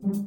thank you.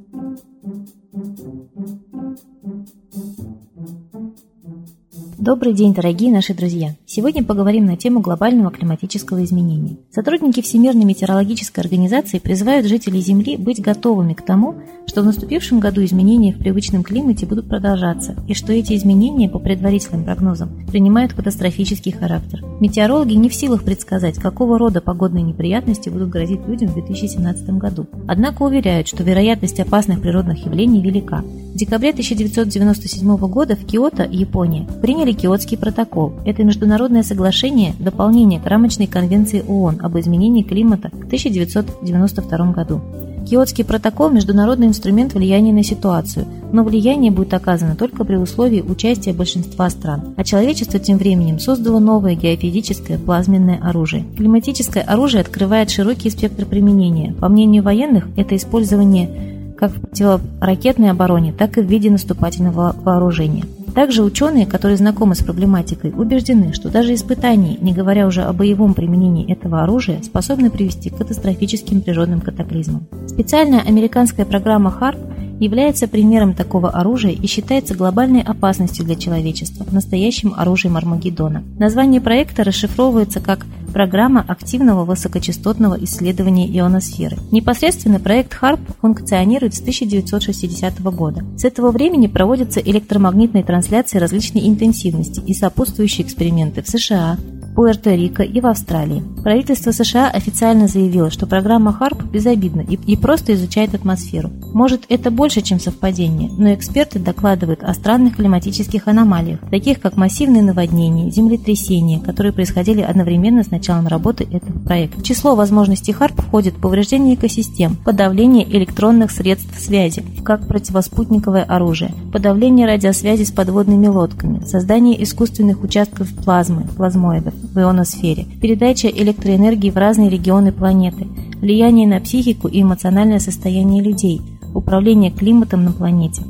Добрый день, дорогие наши друзья! Сегодня поговорим на тему глобального климатического изменения. Сотрудники Всемирной метеорологической организации призывают жителей Земли быть готовыми к тому, что в наступившем году изменения в привычном климате будут продолжаться, и что эти изменения, по предварительным прогнозам, принимают катастрофический характер. Метеорологи не в силах предсказать, какого рода погодные неприятности будут грозить людям в 2017 году. Однако уверяют, что вероятность опасных природных явлений велика. В декабре 1997 года в Киото, Япония, приняли Киотский протокол. Это международное соглашение – дополнение к рамочной конвенции ООН об изменении климата в 1992 году. Киотский протокол – международный инструмент влияния на ситуацию, но влияние будет оказано только при условии участия большинства стран. А человечество тем временем создало новое геофизическое плазменное оружие. Климатическое оружие открывает широкий спектр применения. По мнению военных, это использование как в противоракетной обороне, так и в виде наступательного вооружения. Также ученые, которые знакомы с проблематикой, убеждены, что даже испытания, не говоря уже о боевом применении этого оружия, способны привести к катастрофическим природным катаклизмам. Специальная американская программа HARP является примером такого оружия и считается глобальной опасностью для человечества, настоящим оружием Армагеддона. Название проекта расшифровывается как программа активного высокочастотного исследования ионосферы. Непосредственно проект HARP функционирует с 1960 года. С этого времени проводятся электромагнитные трансляции различной интенсивности и сопутствующие эксперименты в США, Пуэрто-Рико и в Австралии. Правительство США официально заявило, что программа HARP безобидна и, и просто изучает атмосферу. Может, это больше, чем совпадение, но эксперты докладывают о странных климатических аномалиях, таких как массивные наводнения, землетрясения, которые происходили одновременно с началом работы этого проекта. В число возможностей HARP входит повреждение экосистем, подавление электронных средств связи, как противоспутниковое оружие, подавление радиосвязи с подводными лодками, создание искусственных участков плазмы, плазмоидов, в ионосфере, передача электроэнергии в разные регионы планеты, влияние на психику и эмоциональное состояние людей, управление климатом на планете.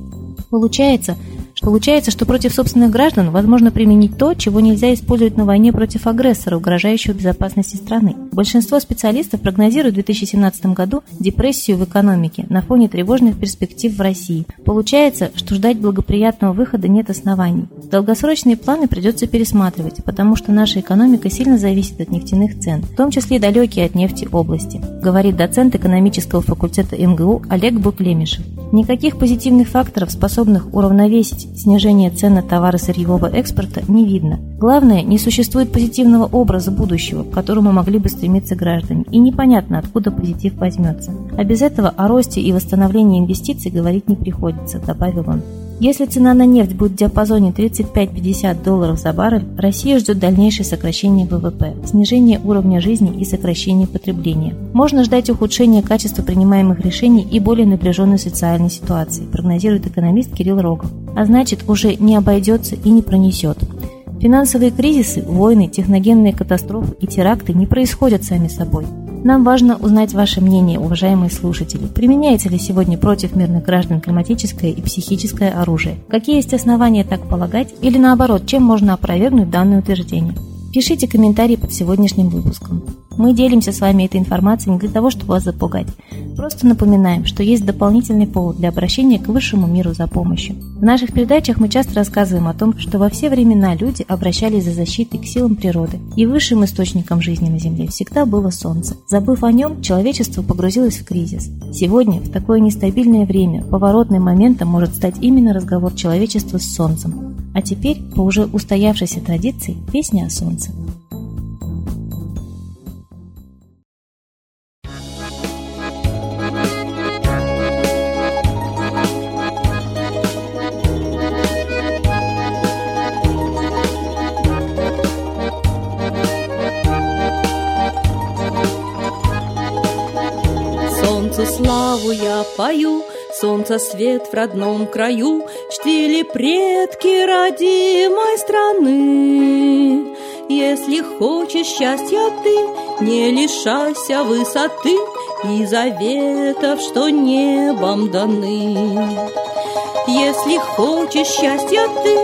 Получается, Получается, что против собственных граждан возможно применить то, чего нельзя использовать на войне против агрессора, угрожающего безопасности страны. Большинство специалистов прогнозируют в 2017 году депрессию в экономике на фоне тревожных перспектив в России. Получается, что ждать благоприятного выхода нет оснований. Долгосрочные планы придется пересматривать, потому что наша экономика сильно зависит от нефтяных цен, в том числе далекие от нефти области, говорит доцент экономического факультета МГУ Олег Буклемишев. Никаких позитивных факторов, способных уравновесить снижение цен на товары сырьевого экспорта, не видно. Главное, не существует позитивного образа будущего, к которому могли бы стремиться граждане, и непонятно, откуда позитив возьмется. А без этого о росте и восстановлении инвестиций говорить не приходится, добавил он. Если цена на нефть будет в диапазоне 35-50 долларов за баррель, Россия ждет дальнейшее сокращение ВВП, снижение уровня жизни и сокращение потребления. Можно ждать ухудшения качества принимаемых решений и более напряженной социальной ситуации, прогнозирует экономист Кирилл Рогов. А значит, уже не обойдется и не пронесет. Финансовые кризисы, войны, техногенные катастрофы и теракты не происходят сами собой. Нам важно узнать ваше мнение, уважаемые слушатели. Применяется ли сегодня против мирных граждан климатическое и психическое оружие? Какие есть основания так полагать? Или наоборот, чем можно опровергнуть данное утверждение? Пишите комментарии под сегодняшним выпуском. Мы делимся с вами этой информацией не для того, чтобы вас запугать. Просто напоминаем, что есть дополнительный повод для обращения к высшему миру за помощью. В наших передачах мы часто рассказываем о том, что во все времена люди обращались за защитой к силам природы, и высшим источником жизни на Земле всегда было Солнце. Забыв о нем, человечество погрузилось в кризис. Сегодня, в такое нестабильное время, поворотным моментом может стать именно разговор человечества с Солнцем. А теперь, по уже устоявшейся традиции, песня о Солнце. Солнцу славу я пою, Солнца свет в родном краю Чтили предки родимой страны. Если хочешь счастья ты, не лишайся высоты И заветов, что небом даны. Если хочешь счастья ты,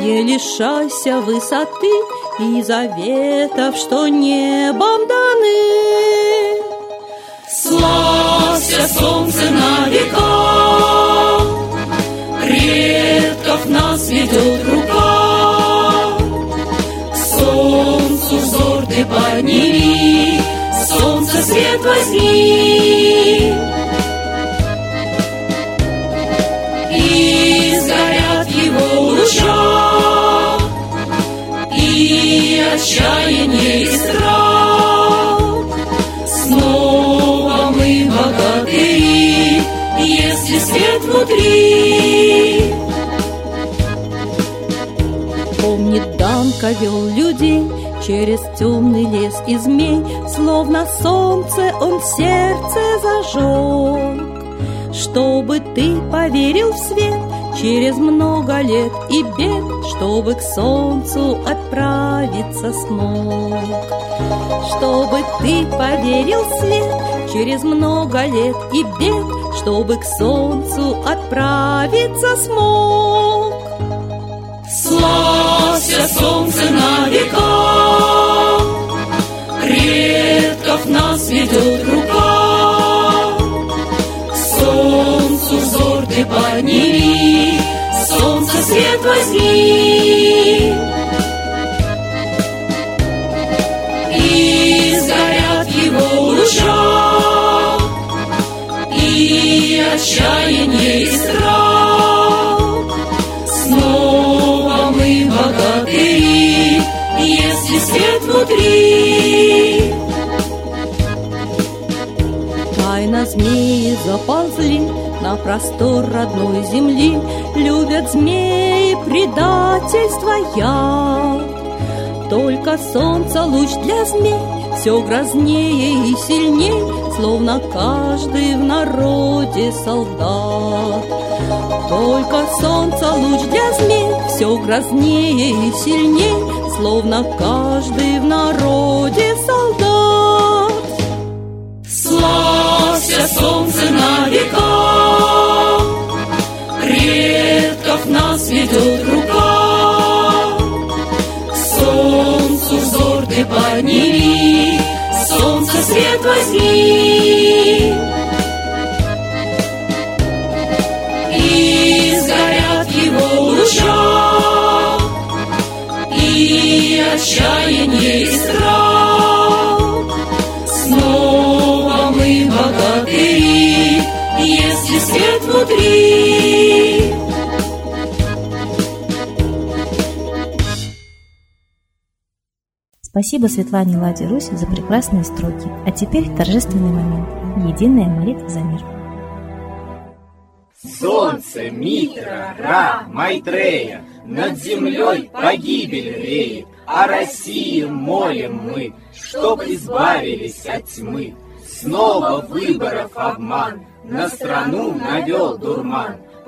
не лишайся высоты И заветов, что небом даны. Славься, солнце на века, ведет рука. К солнцу взор ты подними, солнце свет возьми. И сгорят его луча, и отчаяние, Данка вел людей Через темный лес и змей Словно солнце он сердце зажег Чтобы ты поверил в свет Через много лет и бед Чтобы к солнцу отправиться смог. Чтобы ты поверил в свет Через много лет и бед Чтобы к солнцу отправиться смог Славься, солнце на века, Предков нас ведет рука. К солнцу взор ты подними, Солнце свет возьми. И сгорят его луча, И отчаяние, и страх. Змеи заползли на простор родной земли, Любят змеи предательство яд. Только солнце луч для змей все грознее и сильней, Словно каждый в народе солдат. Только солнце луч для змей все грознее и сильней, Словно каждый в народе солдат. Славься, солнце на века, Предков нас ведет рука. К солнцу взор ты подними, Солнце свет возьми. И сгорят его луча, И отчаяние, Спасибо Светлане Ладе Русь за прекрасные строки. А теперь торжественный момент. Единая молитва за мир. Солнце, Митра, Ра, Майтрея, Над землей погибель реет, О России молим мы, Чтоб избавились от тьмы. Снова выборов обман, На страну навел дурман.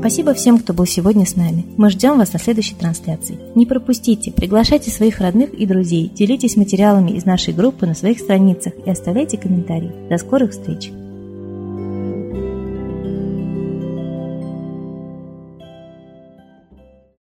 Спасибо всем, кто был сегодня с нами. Мы ждем вас на следующей трансляции. Не пропустите, приглашайте своих родных и друзей, делитесь материалами из нашей группы на своих страницах и оставляйте комментарии. До скорых встреч!